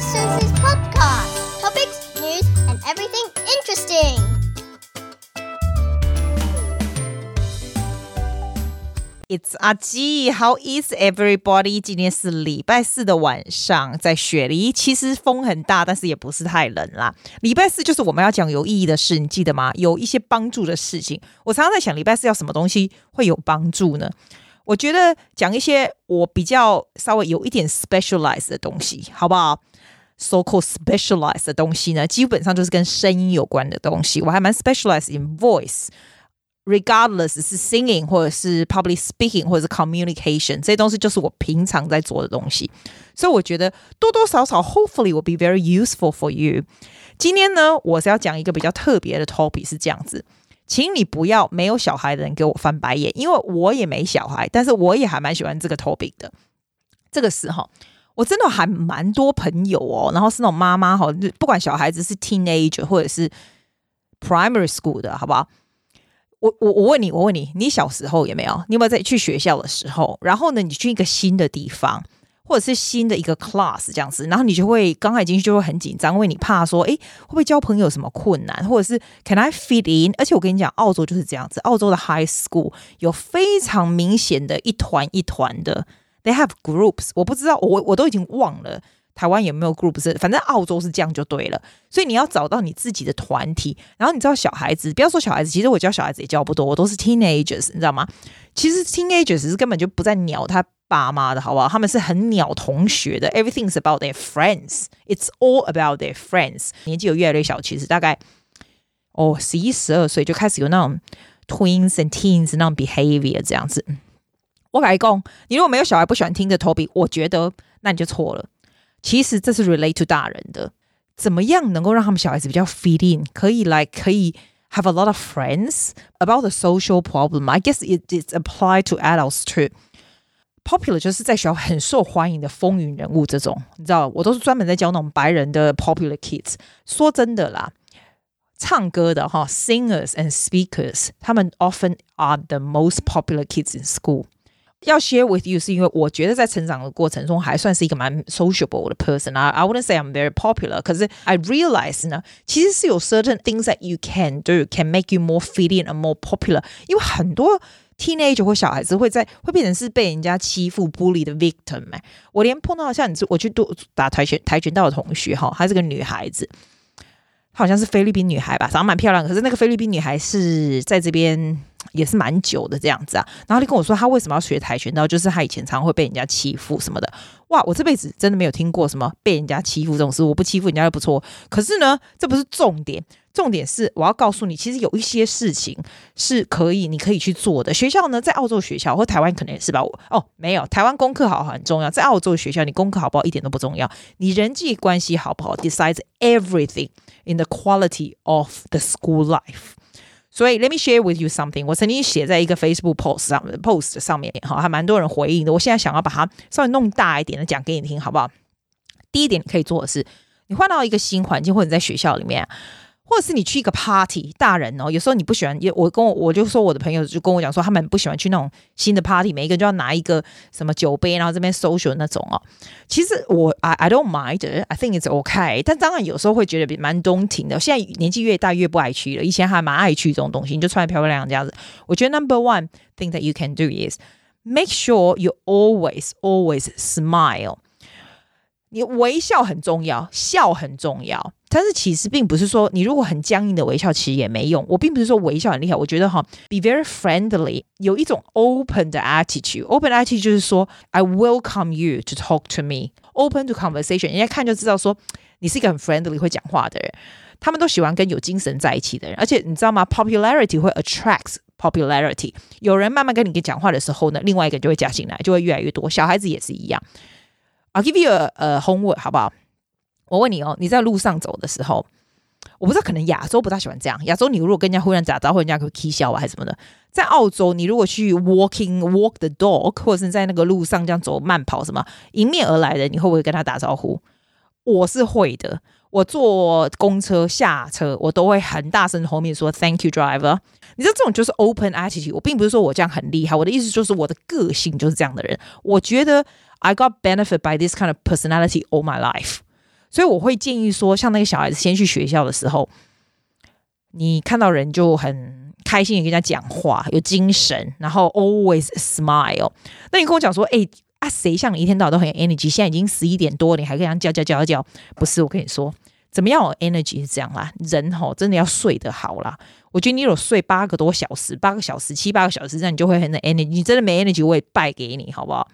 Sister Susie's podcast. Topics, news, and everything interesting. It's 阿基，How is everybody？今天是礼拜四的晚上，在雪梨，其实风很大，但是也不是太冷啦。礼拜四就是我们要讲有意义的事，你记得吗？有一些帮助的事情。我常常在想，礼拜四要什么东西会有帮助呢？我觉得讲一些我比较稍微有一点 specialized 的东西，好不好？So-called specialized 的东西呢，基本上就是跟声音有关的东西。我还蛮 specialized in voice，regardless 是 singing 或者是 public speaking 或者是 communication，这些东西就是我平常在做的东西。所以我觉得多多少少，hopefully will be very useful for you。今天呢，我是要讲一个比较特别的 topic，是这样子。请你不要没有小孩的人给我翻白眼，因为我也没小孩，但是我也还蛮喜欢这个 topic 的。这个时候，我真的还蛮多朋友哦，然后是那种妈妈哈，不管小孩子是 teenager 或者是 primary school 的，好不好？我我我问你，我问你，你小时候有没有？你有没有在去学校的时候？然后呢，你去一个新的地方？或者是新的一个 class 这样子，然后你就会刚开进去就会很紧张，因为你怕说，诶，会不会交朋友什么困难，或者是 Can I fit in？而且我跟你讲，澳洲就是这样子，澳洲的 high school 有非常明显的一团一团的，they have groups。我不知道，我我都已经忘了台湾有没有 groups，反正澳洲是这样就对了。所以你要找到你自己的团体，然后你知道小孩子，不要说小孩子，其实我教小孩子也教不多，我都是 teenagers，你知道吗？其实 teenagers 是根本就不在鸟他。爸妈的好不好？他们是很鸟同学的，everything's about their friends. It's all about their friends. 年纪有越来越小，其实大概哦十一十二岁就开始有那种 twins and teens 那种 behavior 这样子。我改讲，你如果没有小孩不喜欢听的 Toby，我觉得那你就错了。其实这是 relate to 大人的，怎么样能够让他们小孩子比较 fit in，可以来可以 have a lot of friends about the social problem. I guess it is applied to adults too. Popular 就是在学校很受欢迎的风云人物，这种你知道，我都是专门在教那种白人的 popular kids。说真的啦，唱歌的哈，singers and speakers，他们 often are the most popular kids in school。要 share with you 是因为我觉得在成长的过程中还算是一个蛮 sociable 的 person 啊。I wouldn't say I'm very popular，可是 I realize 呢，其实是有 certain things that you can do can make you more fitting and more popular，因为很多。Teenager 或小孩子会在会变成是被人家欺负 bully 的 victim 哎，我连碰到像你，我去度打跆拳跆拳道的同学哈，她是个女孩子，她好像是菲律宾女孩吧，长得蛮漂亮。可是那个菲律宾女孩是在这边也是蛮久的这样子啊。然后她跟我说，他为什么要学跆拳道，就是他以前常会被人家欺负什么的。哇，我这辈子真的没有听过什么被人家欺负这种事，我不欺负人家就不错。可是呢，这不是重点。重点是，我要告诉你，其实有一些事情是可以，你可以去做的。学校呢，在澳洲学校或台湾可能也是吧。我哦，没有，台湾功课好很重要，在澳洲学校，你功课好不好一点都不重要，你人际关系好不好，decides everything in the quality of the school life。所以，let me share with you something。我曾经写在一个 Facebook post 上，post 上面，哈，还蛮多人回应的。我现在想要把它稍微弄大一点的讲给你听，好不好？第一点，你可以做的是，你换到一个新环境，或者在学校里面。或者是你去一个 party，大人哦，有时候你不喜欢，也我跟我我就说我的朋友就跟我讲说，他们不喜欢去那种新的 party，每一个就要拿一个什么酒杯，然后这边 social 那种哦。其实我 I I don't mind，I think it's okay，但当然有时候会觉得蛮 daunting 的。现在年纪越大越不爱去了，以前还蛮爱去这种东西，你就穿得漂漂亮亮这样子。我觉得 number one thing that you can do is make sure you always always smile。你微笑很重要，笑很重要。但是其实并不是说你如果很僵硬的微笑，其实也没用。我并不是说微笑很厉害，我觉得哈，be very friendly，有一种 open 的 attitude。open attitude 就是说，I welcome you to talk to me，open to conversation。人家看就知道说你是一个很 friendly 会讲话的人。他们都喜欢跟有精神在一起的人，而且你知道吗？popularity 会 attracts popularity。有人慢慢跟你讲话的时候呢，另外一个就会加进来，就会越来越多。小孩子也是一样。I'll give you a, a homework，好不好？我问你哦，你在路上走的时候，我不知道，可能亚洲不大喜欢这样。亚洲你如果跟人家忽然打招呼，人家会起笑啊，还是什么的。在澳洲，你如果去 walking walk the dog，或者是在那个路上这样走慢跑什么，迎面而来的，你会不会跟他打招呼？我是会的。我坐公车下车，我都会很大声后面说 Thank you, driver。你知道这种就是 open attitude。我并不是说我这样很厉害，我的意思就是我的个性就是这样的人。我觉得 I got benefit by this kind of personality all my life。所以我会建议说，像那个小孩子先去学校的时候，你看到人就很开心，的跟人家讲话，有精神，然后 always smile。那你跟我讲说，哎啊，谁像你一天到晚都很有 energy？现在已经十一点多，你还跟人家叫叫叫叫？不是，我跟你说，怎么样有 energy 是这样啦，人吼真的要睡得好啦。我觉得你有睡八个多小时，八个小时、七八个小时，这样你就会很有 energy。你真的没 energy，我也败给你，好不好？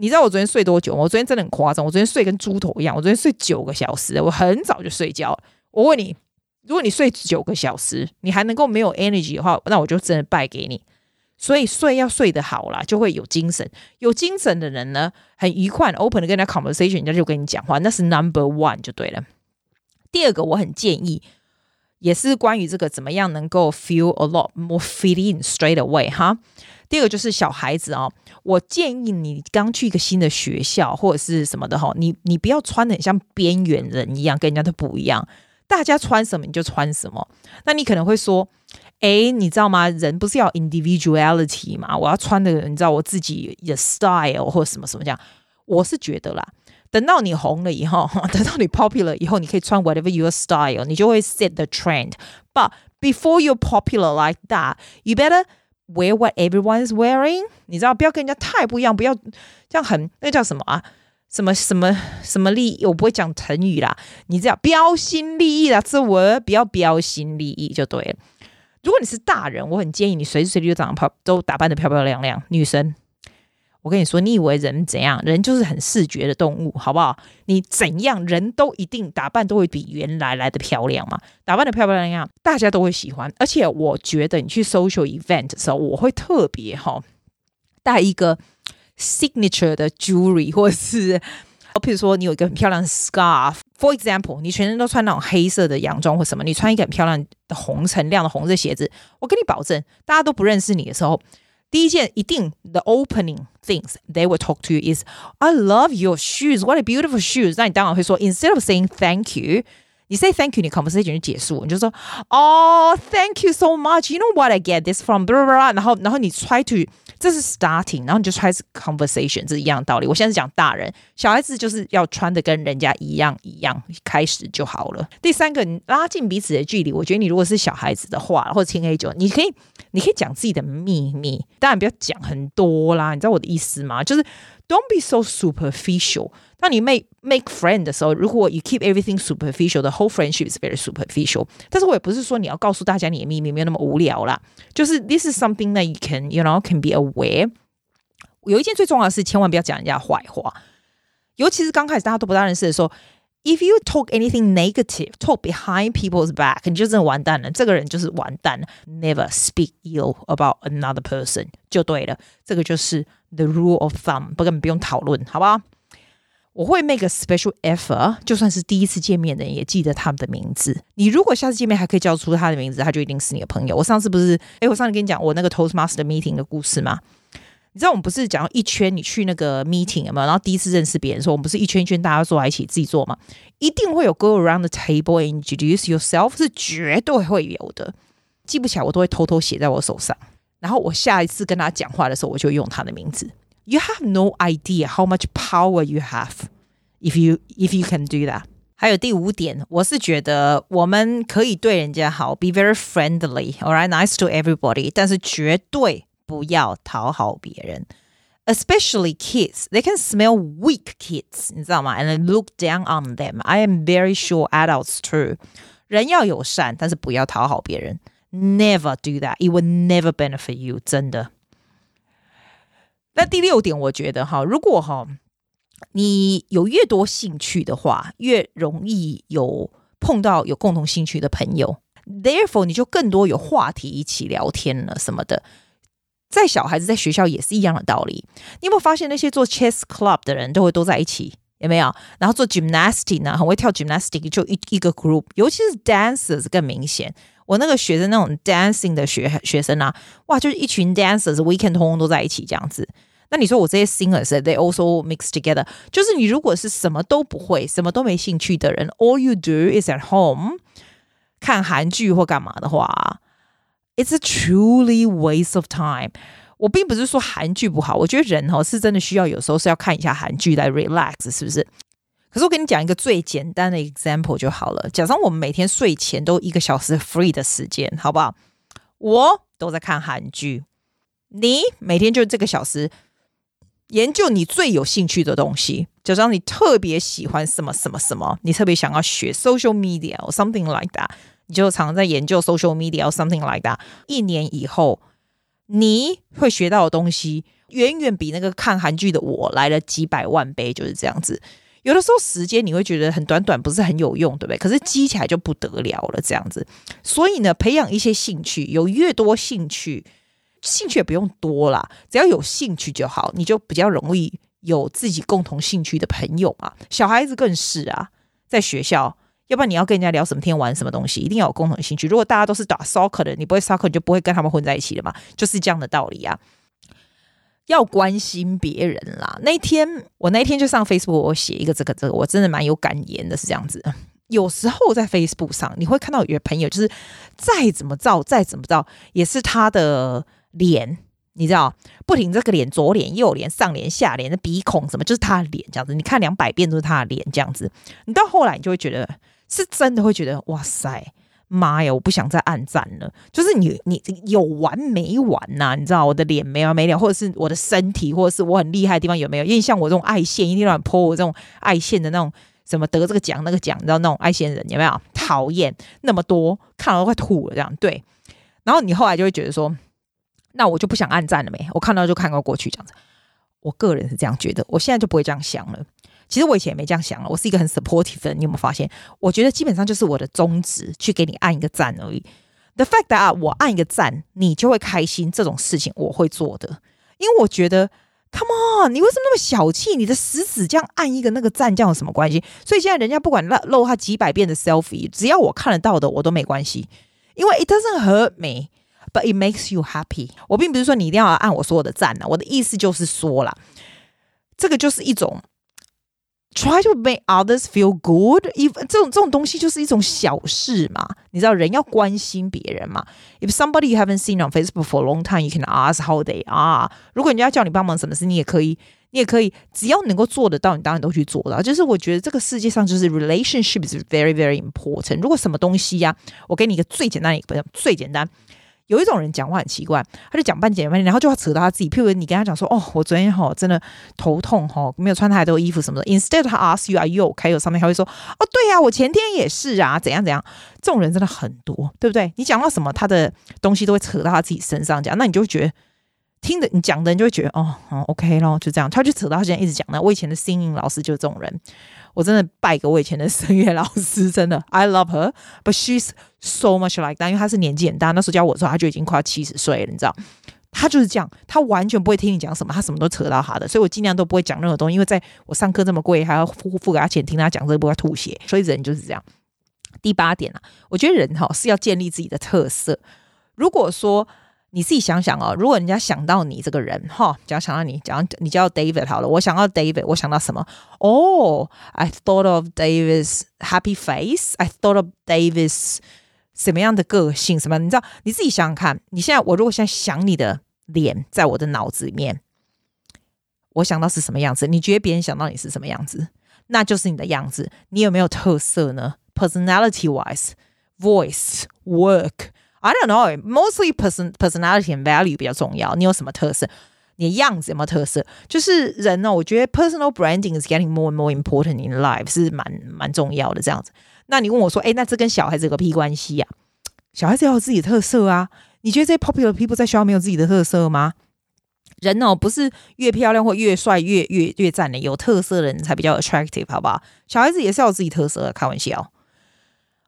你知道我昨天睡多久吗？我昨天真的很夸张，我昨天睡跟猪头一样。我昨天睡九个小时，我很早就睡觉。我问你，如果你睡九个小时，你还能够没有 energy 的话，那我就真的败给你。所以睡要睡得好啦，就会有精神。有精神的人呢，很愉快，open 的跟人家 conversation，人家就跟你讲话，那是 number one 就对了。第二个，我很建议，也是关于这个怎么样能够 feel a lot more fit in straight away 哈。第二个就是小孩子哦，我建议你刚去一个新的学校或者是什么的哈，你你不要穿得很像边缘人一样，跟人家都不一样。大家穿什么你就穿什么。那你可能会说，诶，你知道吗？人不是要 individuality 吗？我要穿的，你知道我自己的 style 或者什么什么这样。我是觉得啦，等到你红了以后，等到你 popular 以后，你可以穿 whatever your style，你就会 set the trend。But before you popular like that, you better Wear what everyone is wearing，你知道，不要跟人家太不一样，不要这样很那叫什么啊？什么什么什么利益？我不会讲成语啦，你只要标新立异啦，这我不要标新立异就对了。如果你是大人，我很建议你随时随地就长得漂，都打扮的漂漂亮亮，女生。我跟你说，你以为人怎样？人就是很视觉的动物，好不好？你怎样，人都一定打扮都会比原来来的漂亮嘛。打扮的漂漂亮亮，大家都会喜欢。而且我觉得你去 social event 的时候，我会特别哈带一个 signature 的 jewelry，或者是，譬如说你有一个很漂亮的 scarf，for example，你全身都穿那种黑色的洋装或什么，你穿一个很漂亮的红橙亮的红色鞋子，我跟你保证，大家都不认识你的时候。第一件一定，the opening things they will talk to you is I love your shoes. What a beautiful shoes. 那你当然会说，instead of saying thank you，你 say thank you，你 conversation 就结束，你就说哦，thank you so much. You know what I get this from? Blah, blah, blah. 然后，然后你 try to 这是 starting，然后你就开始 conversation，这是一样道理。我现在是讲大人，小孩子就是要穿的跟人家一样一样，开始就好了。第三个，你拉近彼此的距离。我觉得你如果是小孩子的话，或者听 A 九，你可以。你可以讲自己的秘密，当然不要讲很多啦。你知道我的意思吗？就是 don't be so superficial。当你 make make friend 的时候，如果 you keep everything superficial，the whole friendship is very superficial。但是我也不是说你要告诉大家你的秘密没有那么无聊啦。就是 this is something that you can you know can be aware。有一件最重要的事，千万不要讲人家坏话，尤其是刚开始大家都不大认识的时候。If you talk anything negative, talk behind people's back，你就真的完蛋了。这个人就是完蛋了。Never speak ill about another person，就对了。这个就是 the rule of thumb，不根本不用讨论，好不好？ 我会 make a special effort，就算是第一次见面的人也记得他们的名字。你如果下次见面还可以叫出他的名字，他就一定是你的朋友。我上次不是，诶，我上次跟你讲我那个 Toastmaster meeting 的故事吗？你知道我们不是讲一圈，你去那个 meeting 有没有？然后第一次认识别人，说我们不是一圈一圈大家坐在一起自己坐吗？一定会有 go around the table and introduce yourself，是绝对会有的。记不起来我都会偷偷写在我手上，然后我下一次跟他讲话的时候，我就用他的名字。You have no idea how much power you have if you if you can do that。还有第五点，我是觉得我们可以对人家好，be very friendly，all right，nice to everybody，但是绝对。不要讨好别人，especially kids. They can smell weak kids，你知道吗？And look down on them. I am very sure adults too. 人要友善，但是不要讨好别人。Never do that. It will never benefit you. 真的。那第六点，我觉得哈，如果哈 你有越多兴趣的话，越容易有碰到有共同兴趣的朋友。Therefore，你就更多有话题一起聊天了什么的。在小孩子在学校也是一样的道理。你有没有发现那些做 chess club 的人都会都在一起？有没有？然后做 gymnastic 呢，很会跳 gymnastic，就一一个 group。尤其是 dancers 更明显。我那个学生那种 dancing 的学学生啊，哇，就是一群 dancers，weekend 通通都在一起这样子。那你说我这些 singers，they also mix together。就是你如果是什么都不会、什么都没兴趣的人，all you do is at home 看韩剧或干嘛的话。It's a truly waste of time。我并不是说韩剧不好，我觉得人哦是真的需要有时候是要看一下韩剧来 relax，是不是？可是我跟你讲一个最简单的 example 就好了。假设我们每天睡前都一个小时 free 的时间，好不好？我都在看韩剧，你每天就这个小时研究你最有兴趣的东西。假设你特别喜欢什么什么什么，你特别想要学 social media or something like that，你就常常在研究 social media or something like that。一年以后，你会学到的东西远远比那个看韩剧的我来了几百万倍，就是这样子。有的时候时间你会觉得很短短，不是很有用，对不对？可是积起来就不得了了，这样子。所以呢，培养一些兴趣，有越多兴趣，兴趣也不用多啦，只要有兴趣就好，你就比较容易有自己共同兴趣的朋友嘛。小孩子更是啊，在学校，要不然你要跟人家聊什么天，玩什么东西，一定要有共同兴趣。如果大家都是打 soccer 的，你不会 soccer，你就不会跟他们混在一起了嘛，就是这样的道理啊。要关心别人啦。那天我那天就上 Facebook，我写一个这个这个，我真的蛮有感言的，是这样子。有时候在 Facebook 上，你会看到有的朋友，就是再怎么造，再怎么造，也是他的脸，你知道，不停这个脸，左脸、右脸、上脸、下脸的鼻孔什么，就是他的脸这样子。你看两百遍都是他的脸这样子，你到后来你就会觉得，是真的会觉得，哇塞。妈呀！我不想再按赞了。就是你，你有完没完呐、你知道我的脸没完没了，或者是我的身体，或者是我很厉害的地方有没有？因为像我这种爱线，一天到晚 po 我这种爱线的那种什么得这个奖那个奖，你知道那种爱线人有没有？讨厌那么多，看了都快吐了这样。对，然后你后来就会觉得说，那我就不想按赞了没？我看到就看过过去这样子。我个人是这样觉得，我现在就不会这样想了。其实我以前也没这样想了，我是一个很 supportive 的人，你有没有发现？我觉得基本上就是我的宗旨，去给你按一个赞而已。The fact that 我按一个赞，你就会开心，这种事情我会做的，因为我觉得，Come on，你为什么那么小气？你的食指这样按一个那个赞，这样有什么关系？所以现在人家不管露露他几百遍的 selfie，只要我看得到的，我都没关系，因为 it doesn't hurt me But it makes you happy。我并不是说你一定要按我所有的赞呢，我的意思就是说啦，这个就是一种。Try to make others feel good。If 这种这种东西就是一种小事嘛，你知道人要关心别人嘛。If somebody you haven't seen on Facebook for a long time, you can ask how they are。如果人家叫你帮忙什么事，你也可以，你也可以，只要能够做得到，你当然都去做到。就是我觉得这个世界上就是 relationship is very very important。如果什么东西呀、我给你一个最简单的一个，最简单。有一种人讲话很奇怪，他就讲半截半截，然后就要扯到他自己。譬如你跟他讲说：“哦，我昨天哈真的头痛哈，没有穿太多衣服什么的。” Instead 他 ask you are you 开有上面他会说：“哦，对呀、我前天也是啊，怎样怎样。”这种人真的很多，对不对？你讲到什么，他的东西都会扯到他自己身上讲，那你就会觉得听着你讲的人就会觉得哦，哦，OK 咯，就这样。他就扯到他现在一直讲的。我以前的 singing 老师就是这种人。我真的拜给我以前的声乐老师，真的，I love her，but she's so much like that。因为她是年纪很大，那时候教我的时候，她就已经快七十岁了，你知道，她就是这样，她完全不会听你讲什么，她什么都扯到她的，所以我尽量都不会讲任何东西，因为在我上课这么贵，还要付付给他钱听他讲这个，不会吐血。所以人就是这样。第八点啊，我觉得人哈是要建立自己的特色。如果说你自己想想哦，如果人家想到你这个人哈，只要想到你，讲你叫 David 好了，我想到 David，我想到什么？哦、，I thought of David's happy face. I thought of David's 什么样的个性？什么？你知道？你自己想想看，你现在我如果现在想你的脸，在我的脑子里面，我想到是什么样子？你觉得别人想到你是什么样子？那就是你的样子。你有没有特色呢？Personality wise, voice, work. I don't know, mostly person personality and value 比较重要。你有什么特色？你的样子有没有特色？就是人呢，我觉得 personal branding is getting more and more important in life 是蛮蛮重要的。这样子，那你问我说，哎，那这跟小孩子有个屁关系呀？小孩子要有自己的特色啊。你觉得这些 popular people 在学校没有自己的特色吗？人哦，不是越漂亮或越帅越越越赞的，有特色的人才比较 attractive，好不好？小孩子也是要有自己特色，开玩笑。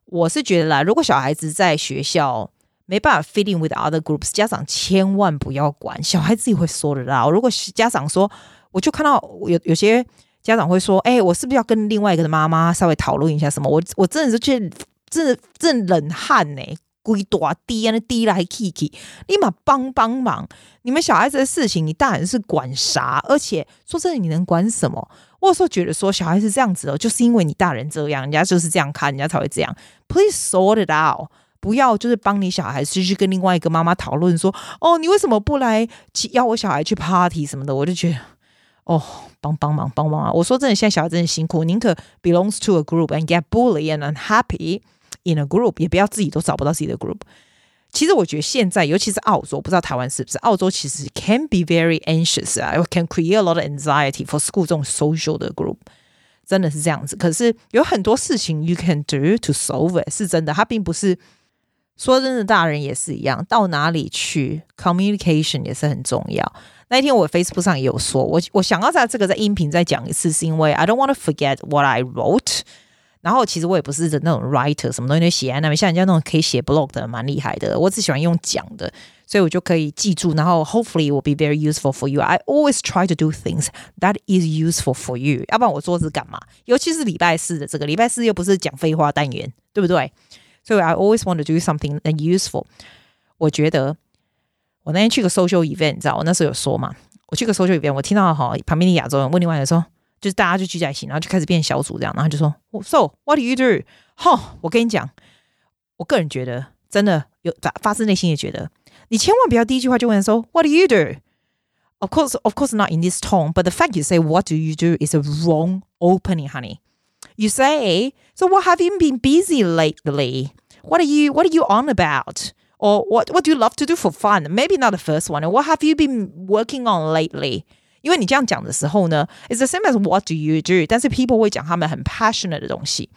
我是觉得啦，如果小孩子在学校，没办法 fit in with other groups，家长千万不要管，小孩自己会说得到。如果家长说，我就看到有有些家长会说，哎，我是不是要跟另外一个的妈妈稍微讨论一下什么？我我真的是觉得，真的真冷汗呢，鬼大滴啊，那滴来 Kiki，立马帮帮忙。你们小孩子的事情，你大人是管啥？而且说真的，你能管什么？我有时候觉得说，小孩子这样子哦，就是因为你大人这样，人家就是这样看，人家才会这样。Please sort it out。不要就是帮你小孩去跟另外一个妈妈讨论说，哦，你为什么不来邀我小孩去 party 什么的？我就觉得哦，帮帮忙，帮帮忙！我说真的，现在小孩真的辛苦，宁可 belongs to a group and get bullied and unhappy in a group，也不要自己都找不到自己的 group。其实我觉得现在，尤其是澳洲，不知道台湾是不是？澳洲其实 can be very anxious 啊，can create a lot of anxiety for school 这种 social 的 group，真的是这样子。可是有很多事情 you can do to solve it，是真的。它并不是说真的，大人也是一样，到哪里去 communication 也是很重要。那一天我 Facebook 上也有说，我我想要在这个在音频再讲一次，是因为 I don't want to forget what I wrote。然后其实我也不是那种 writer，什么东西都写在那边，像人家那种可以写 blog 的，蛮厉害的。我只喜欢用讲的，所以我就可以记住。然后 hopefully will be very useful for you. I always try to do things that is useful for you。要不然我做是干嘛？尤其是礼拜四的这个礼拜四又不是讲废话单元，对不对？所以 I always want to do something that useful。我觉得我那天去个 social event，你知道我那时候有说嘛？我去个 social event，我听到哈旁边的亚洲人问另外人说。就是大家就聚在一起，然后就开始变小组这样，然后就说，So what do you do？哈，我跟你讲，我个人觉得真的有发发自内心也觉得，你千万不要第一句话就问说，What do you do？Of course, of course not in this tone, but the fact you say what do you do is a wrong opening, honey. You say, so what have you been busy lately? What are you what are you on about? Or what what do you love to do for fun? Maybe not the first one. What have you been working on lately? 因为你这样讲的时候呢，it's the same as what do you do？但是 people 会讲他们很 passionate 的东西，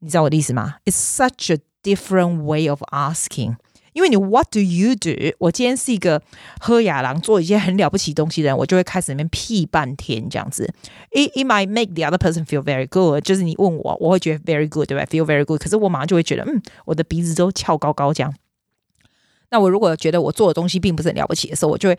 你知道我的意思吗？It's such a different way of asking。 因为你 what do you do？我今天是一个喝雅郎做一些很了不起东西的人，我就会开始那边屁半天这样子。It it might make the other person feel very good。就是你问我，我会觉得 very good，对吧？Feel very good。可是我马上就会觉得，嗯，我的鼻子都翘高高这样。那我如果觉得我做的东西并不是很了不起的时候，我就会。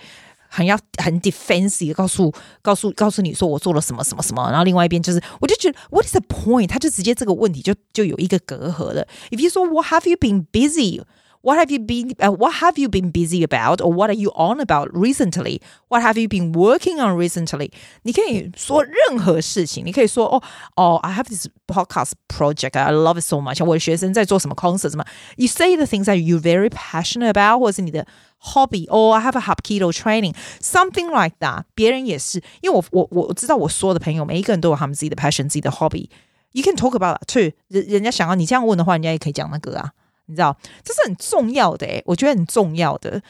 很要很 defensive，告诉告诉告诉你说我做了什么什么什么，然后另外一边就是，我就觉得 What is the point？他就直接这个问题就就有一个隔阂了。If you 说 What have you been busy？busy？What have you been? Uh, what have you been busy about, or what are you on about recently? What have you been working on recently? 你可以说任何事情，你可以说哦哦，I have this podcast project, I love it so much. 我的学生在做什么 concert 什么？You say the things that you're very passionate about，或者是你的 hobby. Oh, I have a Hapkido training, something like that. 别人也是，因为我我我知道我说的朋友，每一个人都有他们自己的 passion，自己的 hobby. You can talk about that too. 人人家想要你这样问的话，人家也可以讲那个啊。 你知道，这是很重要的，我觉得很重要的。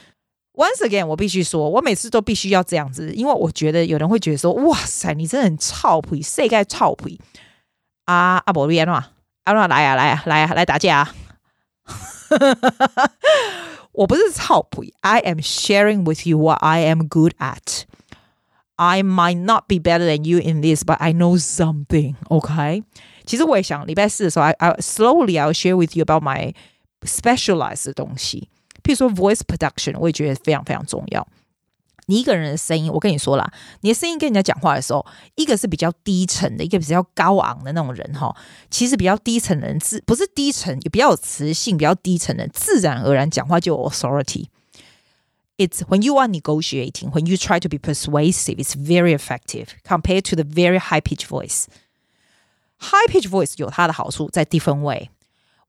Once again，我必须说，我每次都必须要这样子，因为我觉得有人会觉得说，哇塞，你真的很臭皮，谁该臭皮啊？阿伯利安诺，阿诺来啊来啊来啊来打架啊！我不是臭皮，I am sharing with you what I am good at. I might not be better than you in this, but I know something. OK，其实我也想礼拜四的时候，I I slowly I'll share with you about my specialized 的东西，譬如说 voice production，我也觉得非常非常重要。你一个人的声音，我跟你说啦，你的声音跟人家讲话的时候，一个是比较低沉的，一个比较高昂的那种人哈。其实比较低沉的人自不是低沉，也比较有磁性，比较低沉的人自然而然讲话就有 authority。It's when you are negotiating, when you try to be persuasive, it's very effective compared to the very high pitch voice. High pitch voice 有它的好处在 different way。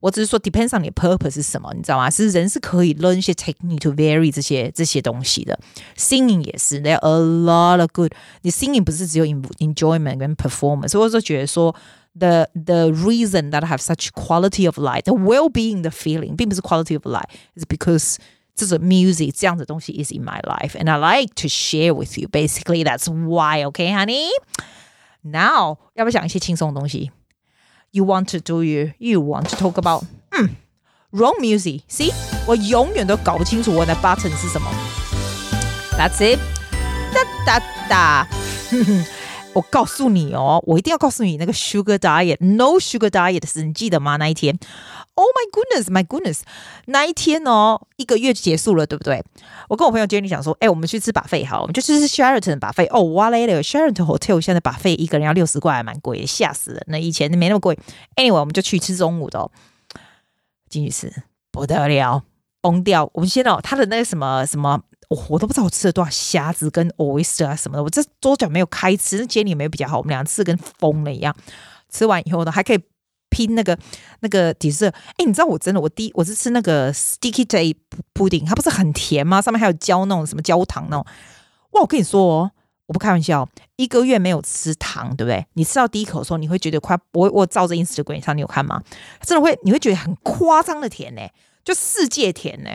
我只是说，depends on 你的 purpose 是什么，你知道吗？其实人是可以 learn 一些 technique to vary 这些这些东西的。Singing 也是，there are a lot of good。你 singing 不是只有 enjoyment 跟 performance，所以我就觉得说，the the reason that I have such quality of life, the well-being 的 feeling，并不是 quality of life，is because 这种 music 这样的东西 is in my life，and I like to share with you. Basically, that's why. Okay, honey. Now，要不要讲一些轻松的东西 ？You want to do you? You want to talk about 嗯，wrong music. See，我永远都搞不清楚我的 button 是什么。That's it. 哒哒哒。 我告诉你哦，我一定要告诉你那个 sugar diet，no sugar diet 是你记得吗？那一天，Oh my goodness，my goodness，那一天哦，一个月就结束了，对不对？我跟我朋友 Jenny 讲说，哎，我们去吃 buffet 好，我们就去吃 Sheraton buffet。哦，哇嘞嘞，Sheraton Hotel 现在 buffet 一个人要六十块，还蛮贵的，吓死人。那以前没那么贵。Anyway，我们就去吃中午的哦，进去吃不得了，崩掉。我们先哦，他的那个什么什么。我、哦、我都不知道我吃了多少虾子跟 oyster 啊什么的，我这桌脚没有开吃，那姐你没有比较好，我们俩吃跟疯了一样。吃完以后呢，还可以拼那个那个 dessert。哎，你知道我真的我第一我是吃那个 sticky day pudding，它不是很甜吗？上面还有焦那种什么焦糖那种。哇，我跟你说哦，我不开玩笑，一个月没有吃糖，对不对？你吃到第一口的时候，你会觉得快，我我照着 Instagram 上，你有看吗？真的会，你会觉得很夸张的甜呢，就世界甜呢，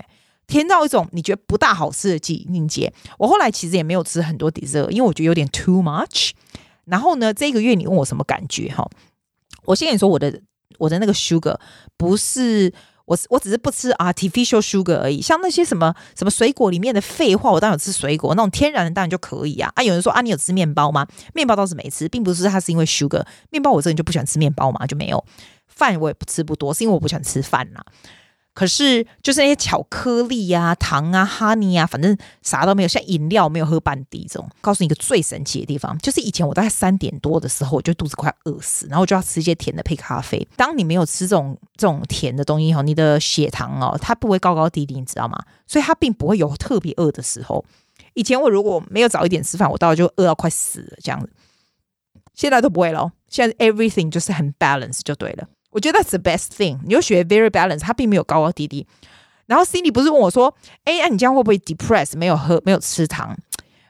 甜到一种你觉得不大好吃的境界。我后来其实也没有吃很多 dessert，因为我觉得有点 too much。然后呢，这个月你问我什么感觉哈？我先跟你说，我的我的那个 sugar 不是。我我只是不吃 artificial sugar 而已，像那些什么什么水果里面的废话，我当然有吃水果，那种天然的当然就可以啊。啊，有人说啊，你有吃面包吗？面包倒是没吃，并不是它是因为 sugar，面包我这人就不喜欢吃面包嘛，就没有。饭我也不吃不多，是因为我不喜欢吃饭呐。可是就是那些巧克力呀、啊、糖啊、honey 啊，反正啥都没有，像饮料没有喝半滴这种。告诉你一个最神奇的地方，就是以前我大概三点多的时候，我就肚子快饿死，然后我就要吃一些甜的配咖啡。当你没有吃这种这种甜的东西后，你的血糖哦，它不会高高低低，你知道吗？所以它并不会有特别饿的时候。以前我如果没有早一点吃饭，我到就饿到快死了这样子。现在都不会了，现在 everything 就是很 balance 就对了。我觉得 that's the best thing。你就学 very balance，它并没有高高低低。然后 Cindy 不是问我说：“哎，那你这样会不会 depress？没有喝，没有吃糖，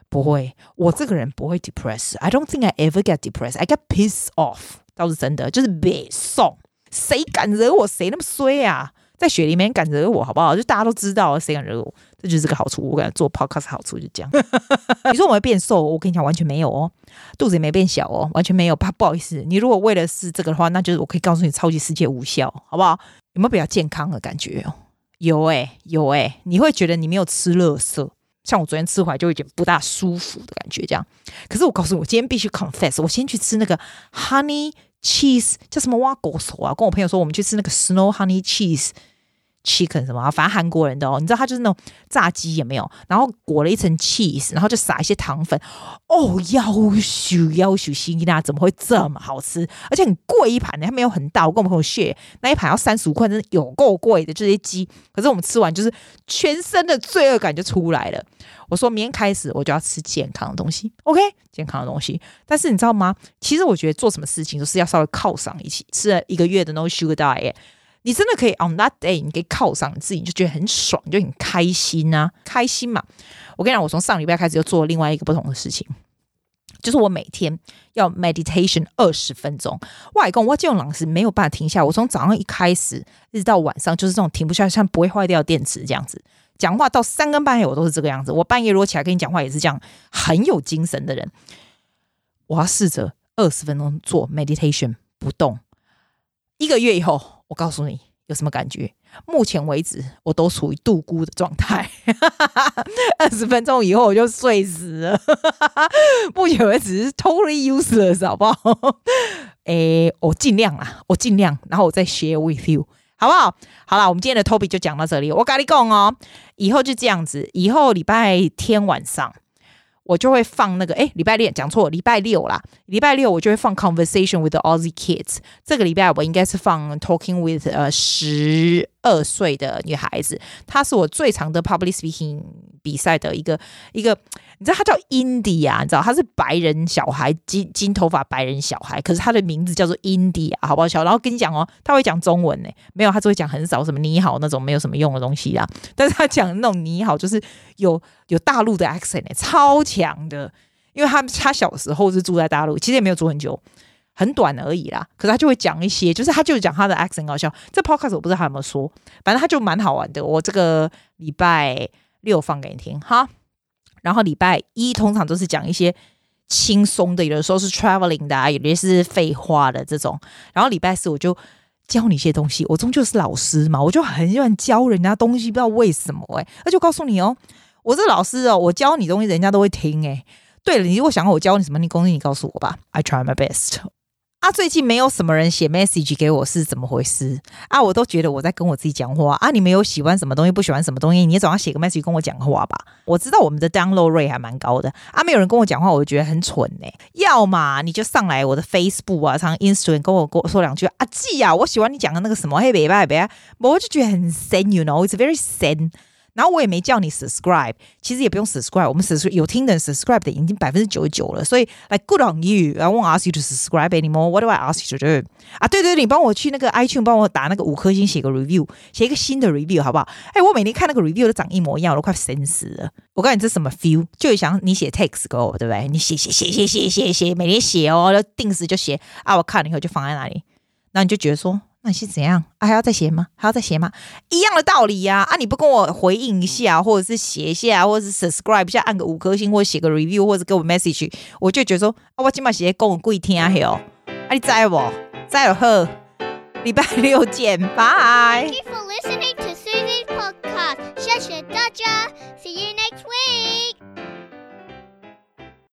不会。我这个人不会 depress。I don't think I ever get depressed. I get pissed off，倒是真的，就是别送。谁敢惹我，谁那么衰啊？在雪里面敢惹我，好不好？就大家都知道，谁敢惹我？这就是个好处。我感觉做 podcast 好处就这样。你说我会变瘦，我跟你讲，完全没有哦，肚子也没变小哦，完全没有。不不好意思，你如果为了是这个的话，那就是我可以告诉你，超级世界无效，好不好？有没有比较健康的感觉哦？有诶、有诶、你会觉得你没有吃垃圾，像我昨天吃回来就有点不大舒服的感觉，这样。可是我告诉你，我今天必须 confess，我先去吃那个 honey cheese，叫什么挖狗手啊？跟我朋友说，我们去吃那个 snow honey cheese。Chicken 什么？反正韩国人的哦，你知道它就是那种炸鸡也没有？然后裹了一层 cheese，然后就撒一些糖粉。哦，夭寿夭寿希腊怎么会这么好吃？而且很贵一盘呢，它没有很大。我跟我朋友 share 那一盘要三十五块，真的有够贵的。这些鸡，可是我们吃完就是全身的罪恶感就出来了。我说明天开始我就要吃健康的东西，OK？健康的东西。但是你知道吗？其实我觉得做什么事情都是要稍微犒赏一起。吃了一个月的 No Sugar Diet。你真的可以 on that day，你可以犒赏你自己，你就觉得很爽，就很开心呐、啊，开心嘛。我跟你讲，我从上礼拜开始又做了另外一个不同的事情，就是我每天要 meditation 二十分钟。外公，我这种老师没有办法停下，我从早上一开始一直到晚上，就是这种停不下来，像不会坏掉电池这样子。讲话到三更半夜，我都是这个样子。我半夜如果起来跟你讲话，也是这样，很有精神的人。我要试着二十分钟做 meditation 不动，一个月以后。我告诉你有什么感觉？目前为止，我都处于度孤的状态。二十分钟以后我就睡死了。目前为止是 totally useless，好不好？诶，我尽量啊，我尽量，然后我再 share with you，好不好？好了，我们今天的 Toby 就讲到这里。我跟你讲哦，以后就这样子，以后礼拜天晚上。我就会放那个，哎，礼拜六讲错，礼拜六啦，礼拜六我就会放 Conversation with the Aussie Kids。这个礼拜我应该是放 Talking with 呃十二岁的女孩子，她是我最长的 Public Speaking 比赛的一个一个。你知道他叫 India？你知道他是白人小孩，金金头发白人小孩，可是他的名字叫做 India，好不好笑？然后跟你讲哦，他会讲中文呢，没有，他只会讲很少什么你好那种没有什么用的东西啦。但是他讲那种你好，就是有有大陆的 accent 超强的，因为他他小时候是住在大陆，其实也没有住很久，很短而已啦。可是他就会讲一些，就是他就讲他的 accent 搞笑。这 podcast 我不知道他有没有说，反正他就蛮好玩的。我这个礼拜六放给你听哈。然后礼拜一通常都是讲一些轻松的，有的时候是 traveling 的，有的是废话的这种。然后礼拜四我就教你一些东西，我终究是老师嘛，我就很喜欢教人家东西，不知道为什么哎、欸。那就告诉你哦，我是老师哦，我教你东西，人家都会听哎、对了，你如果想要我教你什么，你公司你告诉我吧，I try my best。啊，最近没有什么人写 message 给我，是怎么回事啊？我都觉得我在跟我自己讲话啊！你们有喜欢什么东西，不喜欢什么东西，你总要写个 message 跟我讲话吧？我知道我们的 download rate 还蛮高的啊，没有人跟我讲话，我就觉得很蠢呢、要么你就上来我的 Facebook 啊，上 Instagram 跟我跟我说两句啊，记啊，我喜欢你讲的那个什么，嘿，别别别，我就觉得很深，you know，it's very sad。然后我也没叫你 subscribe，其实也不用 subscribe，我们有听的 subscribe 的已经百分之九十九了，所以 like good on you，I won't ask you to subscribe anymore. What do I ask you to do？啊，对对对，你帮我去那个 iTunes 帮我打那个五颗星，写个 review，写一个新的 review 好不好？哎，我每天看那个 review 都长一模一样，我都快神死了。我告诉你这什么 feel？就想你写 text 给我，对不对？你写写写写写写写，每天写哦，就定时就写啊，我看了以后就放在那里，那你就觉得说。那是怎样啊？还要再写吗？还要再写吗？一样的道理呀！啊，你不跟我回应一下，或者是写一下，或者是 subscribe 一下，按个五颗星，或者写个 review，或者给我 message，我就觉得说啊，我今晚写讲我贵听嘿哦，啊，你在不？知就好，礼拜六见，拜。Thank you for listening to Susie's podcast. 谢谢大家，See you next week.